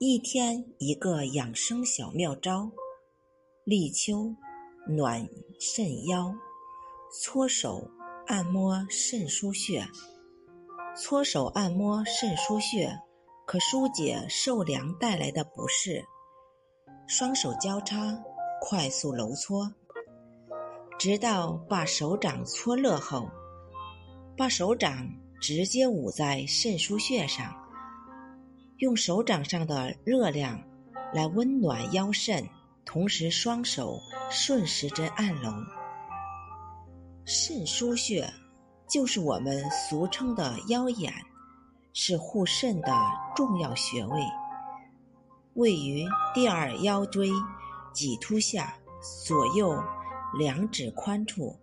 一天一个养生小妙招：立秋暖肾腰，搓手按摩肾腧穴。搓手按摩肾腧穴，可疏解受凉带来的不适。双手交叉，快速揉搓，直到把手掌搓热后，把手掌直接捂在肾腧穴上，用手掌上的热量来温暖腰肾，同时双手顺时针按揉。肾腧穴就是我们俗称的腰眼，是护肾的重要穴位。位于第二腰椎棘突下左右两指宽处。